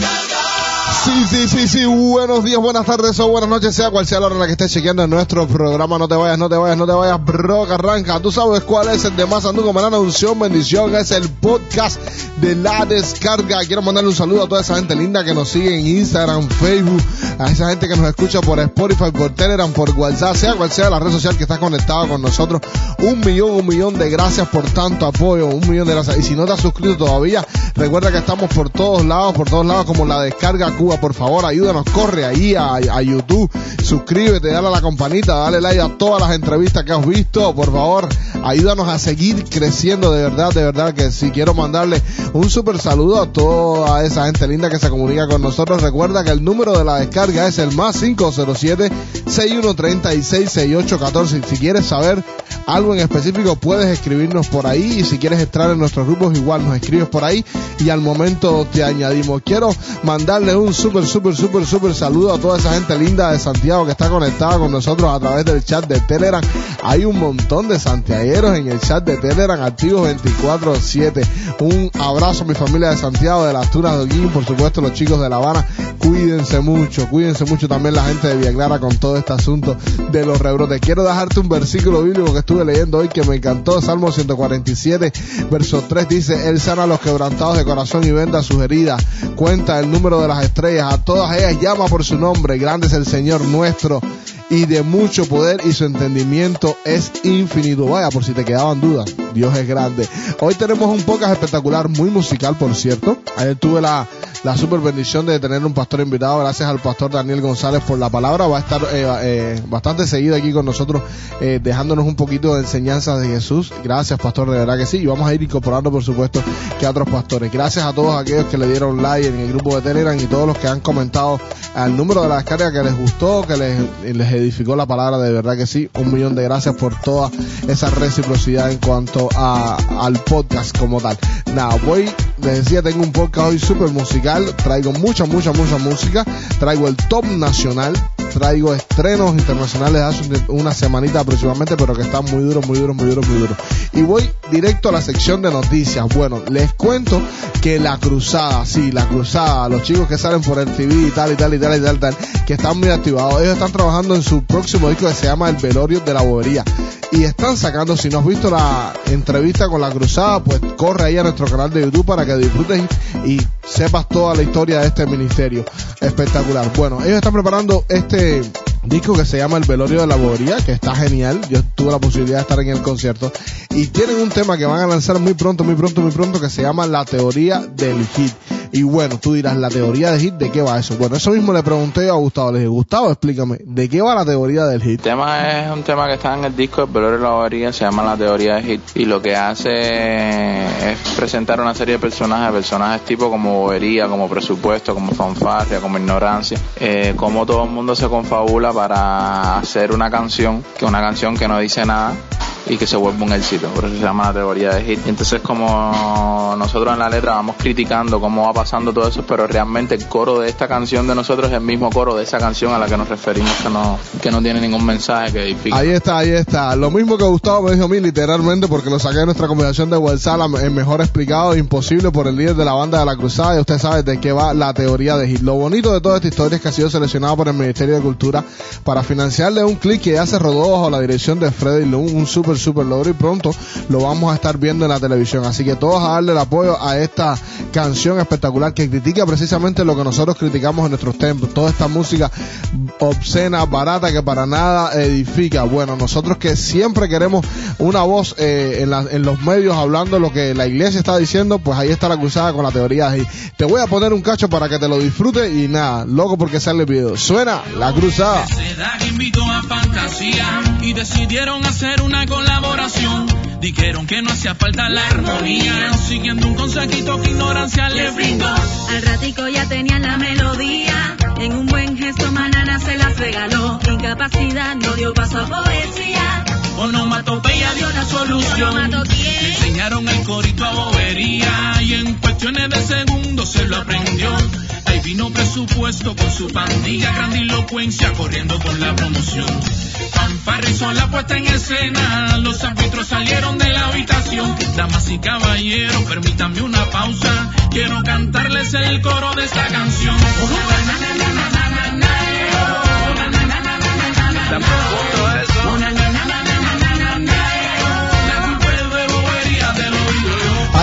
Thank you. Sí, sí, sí, sí. Buenos días, buenas tardes o buenas noches, sea cual sea la hora en la que estés chequeando en nuestro programa. No te vayas, no te vayas, no te vayas, bro, que arranca. Tú sabes cuál es el de más anduco, manana, unción, bendición. Es el podcast de la descarga. Quiero mandarle un saludo a toda esa gente linda que nos sigue en Instagram, Facebook, a esa gente que nos escucha por Spotify, por Telegram, por WhatsApp, sea cual sea la red social que está conectada con nosotros. Un millón, un millón de gracias por tanto apoyo, un millón de gracias. Y si no te has suscrito todavía, recuerda que estamos por todos lados, por todos lados, como la descarga Cuba. Por favor, ayúdanos, corre ahí a, YouTube, suscríbete, dale a la campanita, dale like a todas las entrevistas que has visto. Por favor, ayúdanos a seguir creciendo de verdad, de verdad que si quiero mandarle un super saludo a toda esa gente linda que se comunica con nosotros. Recuerda que el número de la descarga es el más 507 6136 6814. Si quieres saber algo en específico, puedes escribirnos por ahí. Y si quieres entrar en nuestros grupos, igual nos escribes por ahí. Y al momento te añadimos. Quiero mandarle un súper, súper, súper, súper saludo a toda esa gente linda de Santiago que está conectada con nosotros a través del chat de Telegram. Hay un montón de santiagueros en el chat de Telegram activos 24-7. Un abrazo a mi familia de Santiago, de las Tunas de Holguín, por supuesto los chicos de La Habana. Cuídense mucho, cuídense mucho también la gente de Villa Clara con todo este asunto de los rebrotes. Quiero dejarte un versículo bíblico que estuve leyendo hoy que me encantó. Salmo 147, verso 3 dice, Él sana a los quebrantados de corazón y venda sus heridas. Cuenta el número de las estrellas. A todas ellas llama por su nombre. Grande es el Señor nuestro y de mucho poder y su entendimiento es infinito. Vaya, por si te quedaban dudas, Dios es grande. Hoy tenemos un podcast espectacular, muy musical, por cierto. Ayer tuve la, la super bendición de tener un pastor invitado, gracias al pastor Daniel González por la palabra. Va a estar eh, eh, bastante seguido aquí con nosotros, eh, dejándonos un poquito de enseñanza de Jesús. Gracias, pastor, de verdad que sí. Y vamos a ir incorporando, por supuesto, que a otros pastores. Gracias a todos aquellos que le dieron like en el grupo de Telegram y todos los que han comentado al número de la descarga que les gustó, que les, les edificó la palabra, de verdad que sí. Un millón de gracias por toda esa reciprocidad en cuanto a, al podcast como tal. Nada, voy, les decía, tengo un podcast hoy súper musical, traigo mucha, mucha, mucha música, traigo el top nacional, traigo estrenos internacionales hace una semanita aproximadamente, pero que están muy duros, muy duros, muy duros, muy duros. Y voy directo a la sección de noticias. Bueno, les cuento que la cruzada, sí, la cruzada, los chicos que salen por el TV y tal y tal y tal y tal, tal, que están muy activados, ellos están trabajando en su próximo disco que se llama El Velorio de la Bobería. Y están sacando, si no has visto la entrevista con la cruzada, pues corre ahí a nuestro canal de YouTube para que disfrutes y, sepas toda la historia de este ministerio. Espectacular. Bueno, ellos están preparando este disco que se llama El Velorio de la Bobería, que está genial. Yo tuve la posibilidad de estar en el concierto. Y tienen un tema que van a lanzar muy pronto, muy pronto, muy pronto, que se llama La Teoría del Hit. Y bueno, tú dirás, ¿la teoría del hit de qué va eso? Bueno, eso mismo le pregunté a Gustavo. Le dije, Gustavo, explícame, ¿de qué va la teoría del hit? El tema es un tema que está en el disco El Velorio de la Bobería, se llama La Teoría del Hit. Y lo que hace es presentar una serie de personajes, personajes tipo como bobería, como presupuesto, como fanfarria, como ignorancia. Eh, como todo el mundo se confabula para hacer una canción, que una canción que no dice nada y que se vuelva un éxito, por eso se llama la teoría de hit. Y entonces como nosotros en la letra vamos criticando cómo va pasando todo eso, pero realmente el coro de esta canción de nosotros es el mismo coro de esa canción a la que nos referimos que no, que no tiene ningún mensaje que edifique. Ahí está, ahí está. Lo mismo que Gustavo me dijo a mí literalmente porque lo saqué de nuestra conversación de WhatsApp, el mejor explicado, imposible por el líder de la banda de la cruzada y usted sabe de qué va la teoría de hit. Lo bonito de toda esta historia es que ha sido seleccionado por el Ministerio de Cultura para financiarle un clic que ya se rodó bajo la dirección de Freddy Lund, un super super logro y pronto lo vamos a estar viendo en la televisión. Así que todos a darle el apoyo a esta canción espectacular que critica precisamente lo que nosotros criticamos en nuestros templos. Toda esta música obscena, barata, que para nada edifica. Bueno, nosotros que siempre queremos una voz eh, en, la, en, los medios hablando lo que la iglesia está diciendo, pues ahí está la cruzada con la teoría. Y te voy a poner un cacho para que te lo disfrutes y nada, loco porque sale el video. Suena la cruzada. y decidieron hacer una colaboración. Dijeron que no hacía falta la armonía, siguiendo un consejito que ignorancia le brindó. Al ratico ya tenían la melodía, en un buen gesto manana se las regaló. Incapacidad no dio paso a poesía. Onomatopeya dio la solución. Le enseñaron el corito a bobería y en cuestiones de segundos se lo aprendió. Ahí vino presupuesto con su pandilla, grandilocuencia corriendo con la promoción. Fanfarra la puesta en escena, los árbitros salieron de la habitación. Damas y caballeros, permítanme una pausa, quiero cantarles el coro de esta canción.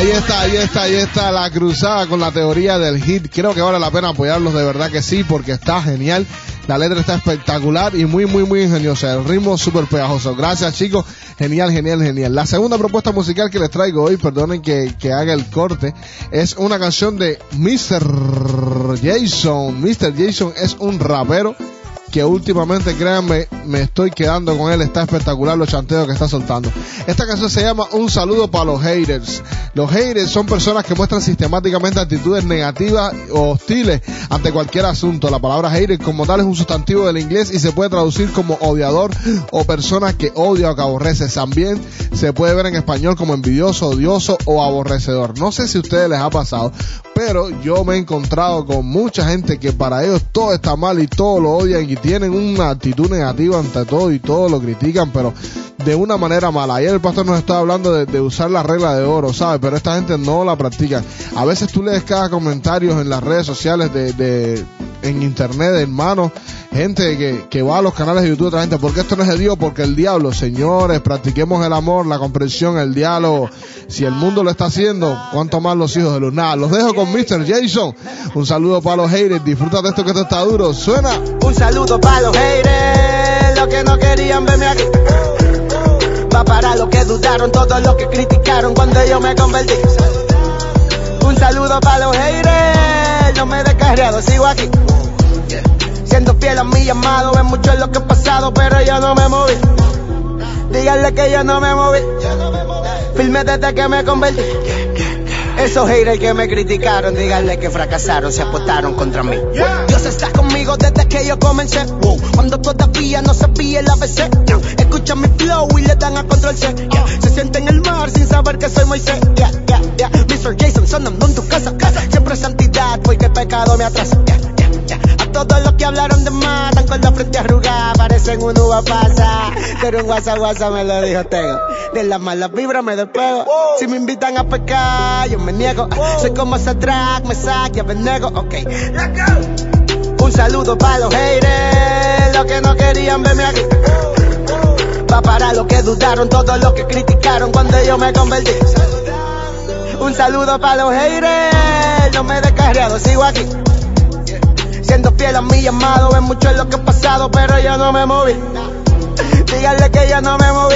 Ahí está, ahí está, ahí está la cruzada con la teoría del hit. Creo que vale la pena apoyarlos, de verdad que sí, porque está genial. La letra está espectacular y muy, muy, muy ingeniosa. El ritmo súper pegajoso. Gracias, chicos. Genial, genial, genial. La segunda propuesta musical que les traigo hoy, perdonen que, que haga el corte, es una canción de Mr. Jason. Mr. Jason es un rapero que últimamente, créanme, me estoy quedando con él. Está espectacular los chanteos que está soltando. Esta canción se llama Un saludo para los haters. Los haters son personas que muestran sistemáticamente actitudes negativas o hostiles ante cualquier asunto. La palabra hater como tal es un sustantivo del inglés y se puede traducir como odiador o persona que odia o que aborrece. También se puede ver en español como envidioso, odioso o aborrecedor. No sé si a ustedes les ha pasado, pero yo me he encontrado con mucha gente que para ellos todo está mal y todo lo odian y tienen una actitud negativa ante todo y todo lo critican, pero de una manera mala. Ayer el pastor nos estaba hablando de, usar la regla de oro, ¿sabes? Pero esta gente no la practica. A veces tú lees cada comentarios en las redes sociales de, de en internet, hermano, gente que, que va a los canales de YouTube, otra gente, porque esto no es de Dios, porque el diablo, señores, practiquemos el amor, la comprensión, el diálogo. Si el mundo lo está haciendo, ¿cuánto más los hijos de luz? Nada, los dejo con Mr. Jason. Un saludo para los haters, disfruta de esto que esto está duro. Suena. Un saludo para los haters, los que no querían verme aquí. Va para los que dudaron, todos los que criticaron cuando yo me convertí. Un saludo para los haters, no me he descarriado, sigo aquí. Siendo fiel a mi llamado, ven mucho lo que he pasado, pero yo no me moví. Díganle que yo no me moví. Firme desde que me convertí. Esos haters que me criticaron, díganle que fracasaron, se apostaron contra mí. Dios está conmigo desde que yo comencé. Cuando todavía no sabía el ABC. Escuchan mi flow y le dan a control C. Se siente en el mar sin saber que soy Moisés. Yeah, yeah, yeah. Mr. Jason sonando en tu casa. Siempre santidad porque el pecado me atrasa. Todos los que hablaron de más, están con la frente arrugada, parecen un uva pasa. Pero un guasa guasa me lo dijo Tego. De las malas vibras me despego. Si me invitan a pecar, yo me niego. Soy como ese track, me saque, me nego. Ok, Un saludo para los haters, los que no querían verme aquí. Va para los que dudaron, todos los que criticaron cuando yo me convertí. Un saludo para los haters, no me he descarriado, sigo aquí. Siendo fiel a mi llamado, ven mucho en lo que he pasado, pero yo no me moví. Díganle que yo no me moví.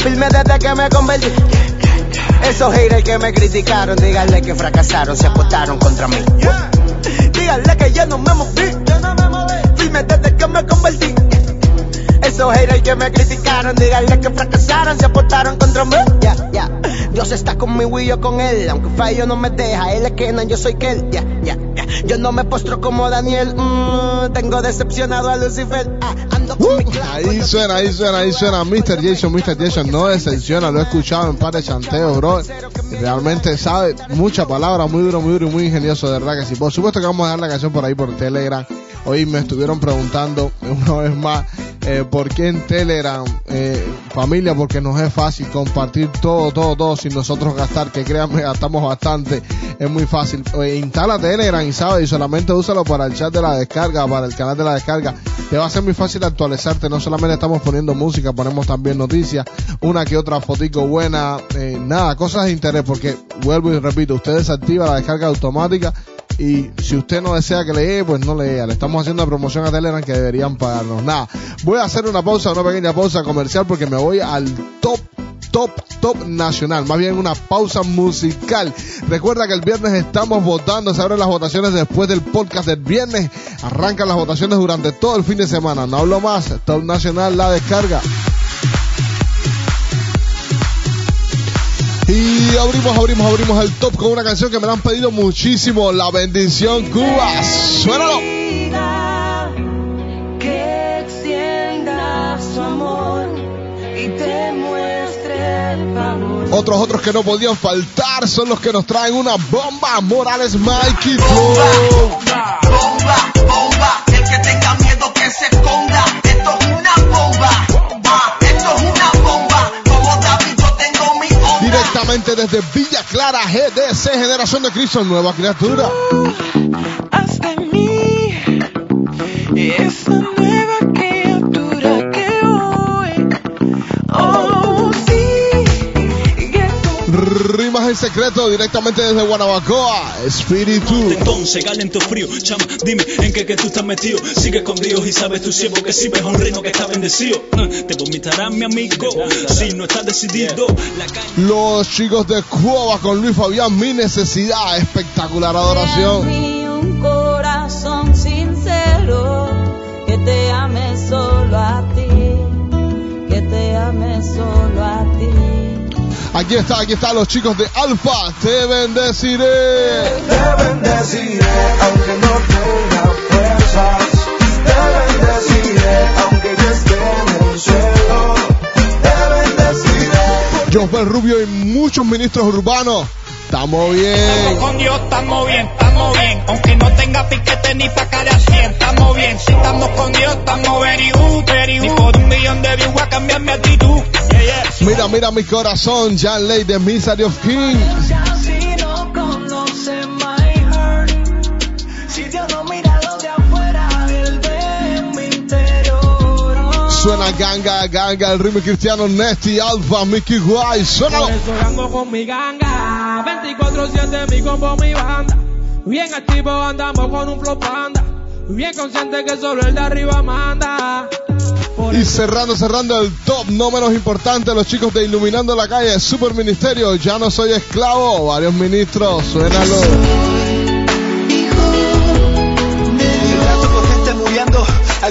Firme desde que me convertí. Esos haters que me criticaron, díganle que fracasaron, se apostaron contra mí. Díganle que yo no me moví. Firme desde que me convertí. Esos haters que me criticaron, díganle que fracasaron, se apostaron contra mí. Dios está conmigo y yo con él. Aunque fallo no me deja, él es Kenan, yo soy Kel. Ya, ya, ya. Yo no me postro como Daniel. Mm, tengo decepcionado a Lucifer. Ah, ando con mi clavo, Ahí suena, ahí suena, ahí suena. Mr. Jason, Mr. Jason no decepciona. Lo he escuchado en par de chanteos, bro. Realmente sabe mucha palabra, muy duro, muy duro y muy ingenioso, de verdad que sí. Por supuesto que vamos a dar la canción por ahí por Telegram. Hoy me estuvieron preguntando una vez más eh, por qué en Telegram, eh, familia, porque nos es fácil compartir todo, todo, todo sin nosotros gastar, que créanme, gastamos bastante, es muy fácil. Instala Telegram y sabes, y solamente úsalo para el chat de la descarga, para el canal de la descarga. Te va a ser muy fácil actualizarte, no solamente estamos poniendo música, ponemos también noticias, una que otra fotico buena, eh, nada, cosas de interés, porque vuelvo y repito, usted desactiva la descarga automática y si usted no desea que lee, pues no lea. Le estamos haciendo promoción a Telegram que deberían pagarnos. Nada, voy a hacer una pausa, una pequeña pausa comercial porque me voy al top top, top nacional, más bien una pausa musical. Recuerda que el viernes estamos votando, se abren las votaciones después del podcast del viernes, arrancan las votaciones durante todo el fin de semana. No hablo más, top nacional, la descarga. Y abrimos, abrimos, abrimos el top con una canción que me la han pedido muchísimo, La Bendición Cuba. Suénalo. Que extienda su amor y te muestre el favor. Otros, otros que no podían faltar son los que nos traen una bomba. Morales Mikey Bomba, bomba, bomba. El que tenga miedo que se esconda. Desde Villa Clara, GDC, Generación de Cristo, nueva criatura. haz de mí en secreto, directamente desde Guanabacoa, Espíritu. Entonces, calento frío, chama, dime en qué que tú estás metido. Sigue con Dios y sabes tu siervo que sirves a un reino que está bendecido. Eh, Te vomitará mi amigo si no estás decidido. La caña. Los chicos de Cuba con Luis Fabián, mi necesidad, espectacular adoración. un corazón sincero que te ame solo a ti, que te ame solo a ti. Aquí está, aquí están los chicos de Alfa, te bendeciré. Te bendeciré aunque no tenga fuerzas. Te bendeciré aunque yo esté en el cielo. Te bendeciré. Josbel Rubio y muchos ministros urbanos. Estamos bien. Con Dios estamos bien, estamos bien. Aunque no tenga piquete ni pa' cara estamos bien. Si estamos con Dios, estamos very good, very good. Ni por un millón de views voy a cambiar mi actitud. Mira, mira mi corazón, Jan Ley de Misery of Kings. Suena ganga, ganga, el ritmo cristiano Nesty, Alfa, Mickey Guay, suena. Por con mi ganga 24-7 mi combo mi banda Bien activo andamos con un flow panda Bien consciente que solo el de arriba manda Y cerrando, cerrando el top, no menos importante, los chicos de Iluminando la Calle, Super Ministerio, ya no soy esclavo, varios ministros, suénalo.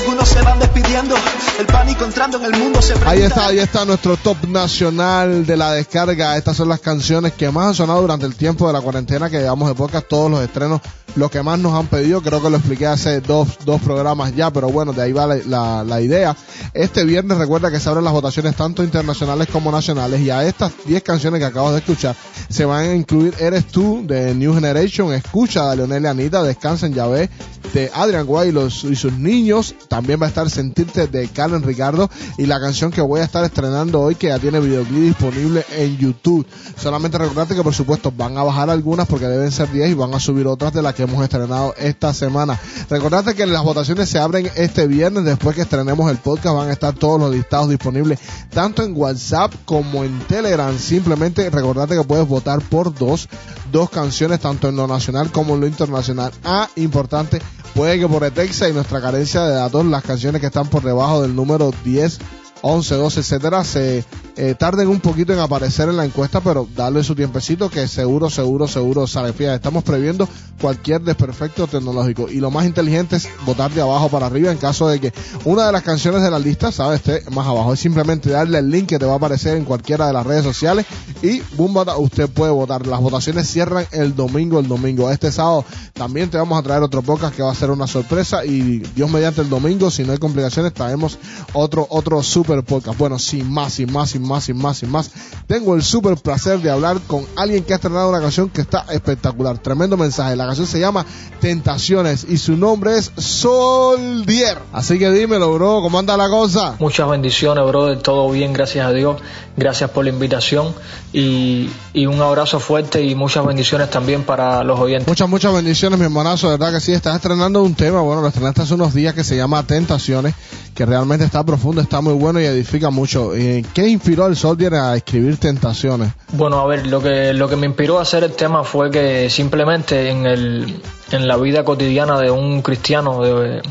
Algunos se van despidiendo, el pánico entrando en el mundo se Ahí está, ahí está nuestro top nacional de la descarga. Estas son las canciones que más han sonado durante el tiempo de la cuarentena que llevamos de podcast, todos los estrenos, lo que más nos han pedido. Creo que lo expliqué hace dos, dos programas ya, pero bueno, de ahí va la, la- la idea. Este viernes recuerda que se abren las votaciones tanto internacionales como nacionales y a estas 10 canciones que acabas de escuchar se van a incluir Eres tú de New Generation, Escucha de Leonel y Anita, Descansen ya ve de Adrian Guay y, los- y sus niños. También va a estar Sentirte de Carmen Ricardo y la canción que voy a estar estrenando hoy que ya tiene videoclip disponible en YouTube. Solamente recordarte que por supuesto van a bajar algunas porque deben ser 10 y van a subir otras de las que hemos estrenado esta semana. Recordarte que las votaciones se abren este viernes después que estrenemos el podcast. Van a estar todos los listados disponibles tanto en WhatsApp como en Telegram. Simplemente recordarte que puedes votar por dos, dos canciones tanto en lo nacional como en lo internacional. Ah, importante, puede que por Etexa y nuestra carencia de las canciones que están por debajo del número 10 11, 12, etcétera, se eh, tarden un poquito en aparecer en la encuesta, pero darle su tiempecito que seguro, seguro, seguro sale. Fíjate, estamos previendo cualquier desperfecto tecnológico y lo más inteligente es votar de abajo para arriba en caso de que una de las canciones de la lista, sabes, esté más abajo. Es simplemente darle el link que te va a aparecer en cualquiera de las redes sociales y boom, usted puede votar. Las votaciones cierran el domingo, el domingo. Este sábado también te vamos a traer otro podcast que va a ser una sorpresa y Dios mediante el domingo, si no hay complicaciones, traemos otro, otro super podcast. Bueno, sin más, sin más, sin más, sin más, sin más. Tengo el super placer de hablar con alguien que ha estrenado una canción que está espectacular. Tremendo mensaje. La canción se llama Tentaciones y su nombre es Soldier. Así que dímelo, bro, ¿cómo anda la cosa? Muchas bendiciones, brother. Todo bien, gracias a Dios. Gracias por la invitación y, y un abrazo fuerte y muchas bendiciones también para los oyentes. Muchas, muchas bendiciones, mi hermanazo. De verdad que sí, estás estrenando un tema. Bueno, lo estrenaste hace unos días que se llama Tentaciones, que realmente está profundo, está muy bueno y edifica mucho. Eh, ¿Qué inspiró al Soldier a escribir Tentaciones? Bueno, a ver, lo que, lo que me inspiró a hacer el tema fue que simplemente en, el, en la vida cotidiana de un cristiano, de,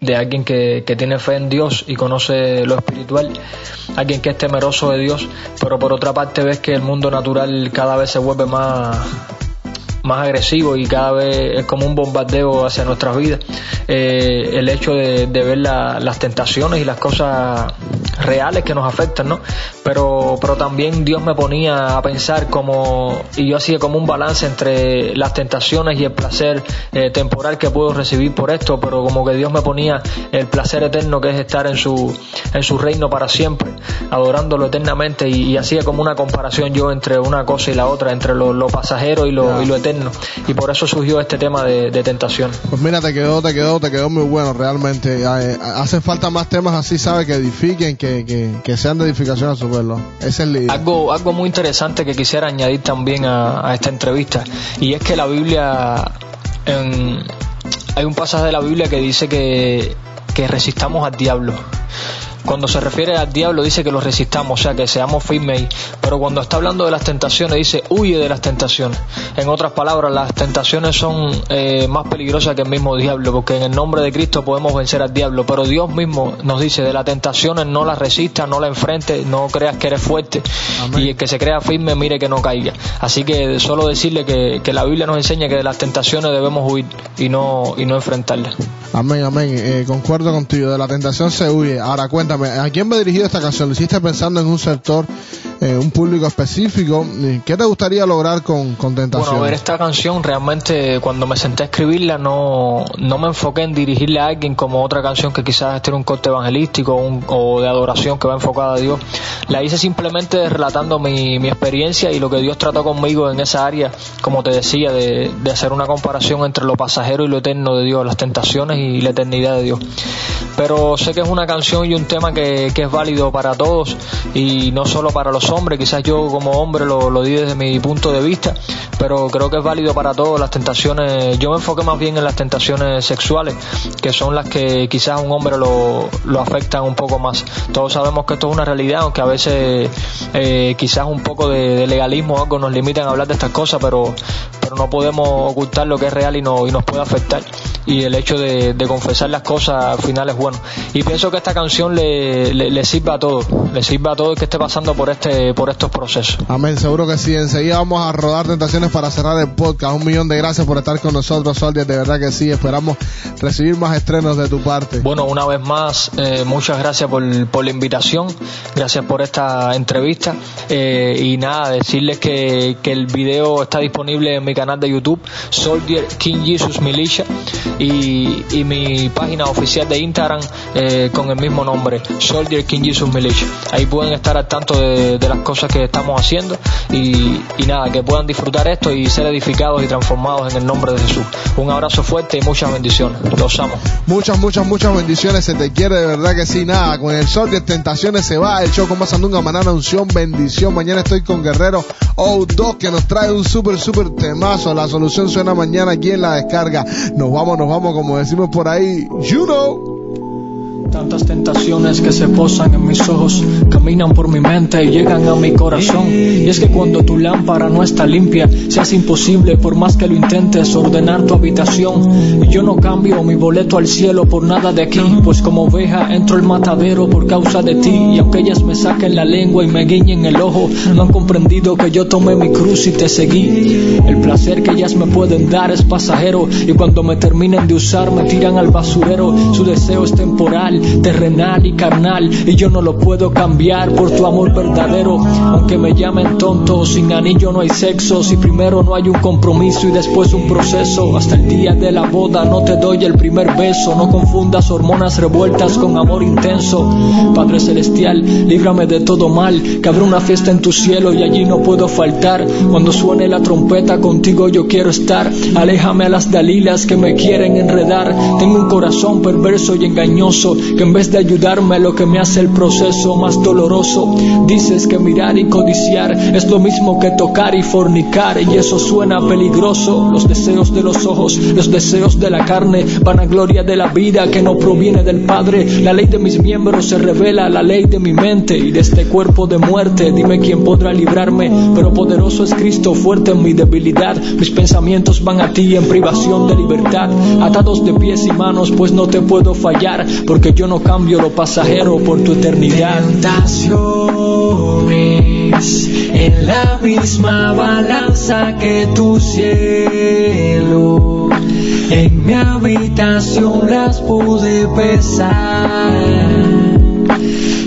de alguien que, que tiene fe en Dios y conoce lo espiritual, alguien que es temeroso de Dios, pero por otra parte ves que el mundo natural cada vez se vuelve más más agresivo y cada vez es como un bombardeo hacia nuestras vidas. Eh, el hecho de, ver la- las tentaciones y las cosas reales que nos afectan, ¿no? Pero, pero también Dios me ponía a pensar como, y yo hacía como un balance entre las tentaciones y el placer eh, temporal que puedo recibir por esto, pero como que Dios me ponía el placer eterno que es estar en su, en su reino para siempre, adorándolo eternamente, y, y hacía como una comparación yo entre una cosa y la otra, entre lo, lo pasajero y lo, y lo eterno, y por eso surgió este tema de, de tentación. Pues mira, te quedó, te quedó, te quedó muy bueno realmente. Eh, hacen falta más temas así, ¿sabes? Que edifiquen, que, que, que sean de edificación a su pueblo. Ese es el Algo, algo muy interesante que quisiera añadir también a, a esta entrevista y es que la Biblia, en- hay un pasaje de la Biblia que dice que, que resistamos al diablo. Cuando se refiere al diablo dice que lo resistamos, o sea, que seamos firmes. Pero cuando está hablando de las tentaciones dice huye de las tentaciones. En otras palabras, las tentaciones son eh, más peligrosas que el mismo diablo, porque en el nombre de Cristo podemos vencer al diablo. Pero Dios mismo nos dice de las tentaciones no las resistas, no la enfrentes, no creas que eres fuerte. Y el que se crea firme, mire que no caiga. Así que solo decirle que, que la Biblia nos enseña que de las tentaciones debemos huir y no, y no enfrentarlas. Amén, amén. Eh, concuerdo contigo. De la tentación se huye. Ahora ¿a quién va dirigido esta canción? ¿Lo hiciste pensando en un sector, eh, un público específico? ¿Qué te gustaría lograr con, tentación? Bueno, a ver, esta canción realmente cuando me senté a escribirla no, no me enfoqué en dirigirle a alguien como otra canción que quizás tiene un corte evangelístico o de adoración que va enfocada a Dios. La hice simplemente relatando mi, mi experiencia y lo que Dios trató conmigo en esa área, como te decía, de, de hacer una comparación entre lo pasajero y lo eterno de Dios, las tentaciones y la eternidad de Dios. Pero sé que es una canción y un tema que, es válido para todos y no solo para los hombres, quizás yo como hombre lo, di desde mi punto de vista, pero creo que es válido para todos las tentaciones. Yo me enfoqué más bien en las tentaciones sexuales, que son las que quizás a un hombre lo, lo afectan un poco más. Todos sabemos que esto es una realidad, aunque a veces eh, quizás un poco de, de legalismo o algo nos limitan a hablar de estas cosas, pero, pero no podemos ocultar lo que es real y, no, y nos puede afectar. Y el hecho de, de confesar las cosas al final es bueno. Y pienso que esta canción le, le, le sirva a todos, le sirva a todo el que esté pasando por este por estos procesos. Amén, seguro que sí. Enseguida vamos a rodar tentaciones para cerrar el podcast. Un millón de gracias por estar con nosotros, Soldier. De verdad que sí. Esperamos recibir más estrenos de tu parte. Bueno, una vez más, eh, muchas gracias por, por la invitación, gracias por esta entrevista eh, y nada, decirles que, que el video está disponible en mi canal de YouTube, Soldier King Jesus Militia, y, mi página oficial de Instagram eh, con el mismo nombre, Soldier King Jesus Militia. Ahí pueden estar al tanto de, las cosas que estamos haciendo y, nada, que puedan disfrutar esto y ser edificados y transformados en el nombre de Jesús. Un abrazo fuerte y muchas bendiciones. Los amo. Muchas, muchas, muchas bendiciones. Se te quiere, de verdad que sí. Nada, con el sol de tentaciones se va. El show con Mazandunga, Manana, unción, bendición. Mañana estoy con Guerrero O2 que nos trae un súper, súper temazo. La solución suena mañana aquí en la descarga. Nos vamos, vamos, como decimos por ahí. You know. Tantas tentaciones que se posan en mis ojos, caminan por mi mente y llegan a mi corazón. Y es que cuando tu lámpara no está limpia, se hace imposible por más que lo intentes ordenar tu habitación. Y yo no cambio mi boleto al cielo por nada de aquí, pues como oveja entro al matadero por causa de ti. Y aunque ellas me saquen la lengua y me guiñen el ojo, no han comprendido que yo tomé mi cruz y te seguí. El placer que ellas me pueden dar es pasajero y cuando me terminen de usar me tiran al basurero. Su deseo es temporal, terrenal y carnal y yo no lo puedo cambiar por tu amor verdadero. Aunque me llamen tonto, sin anillo no hay sexo. Si primero no hay un compromiso y después un proceso, hasta el día de la boda no te doy el primer beso. No confundas hormonas revueltas con amor intenso. Padre celestial, líbrame de todo mal, que habrá una fiesta en tu cielo y allí no puedo faltar. Cuando suene la trompeta contigo yo quiero estar. Aléjame a las dalilas que me quieren enredar. Tengo un corazón perverso y engañoso que en vez de ayudarme lo que me hace el proceso más doloroso. Dices que mirar y codiciar es lo mismo que tocar y fornicar y eso suena peligroso. Los deseos de los ojos, los deseos de la carne, vanagloria de la vida que no proviene del Padre. La ley de mis miembros se revela la ley de mi mente y de este cuerpo de muerte. Dime quién podrá librarme, pero poderoso es Cristo, fuerte en mi debilidad. Mis pensamientos van a ti en privación de libertad, atados de pies y manos, pues no te puedo fallar, porque yo no cambio lo pasajero por tu eternidad. Tentaciones en la misma balanza que tu cielo. En mi habitación las pude pesar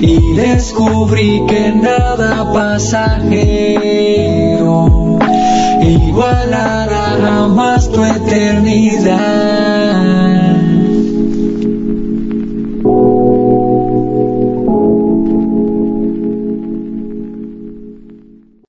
y descubrí que nada pasajero igualará jamás tu eternidad.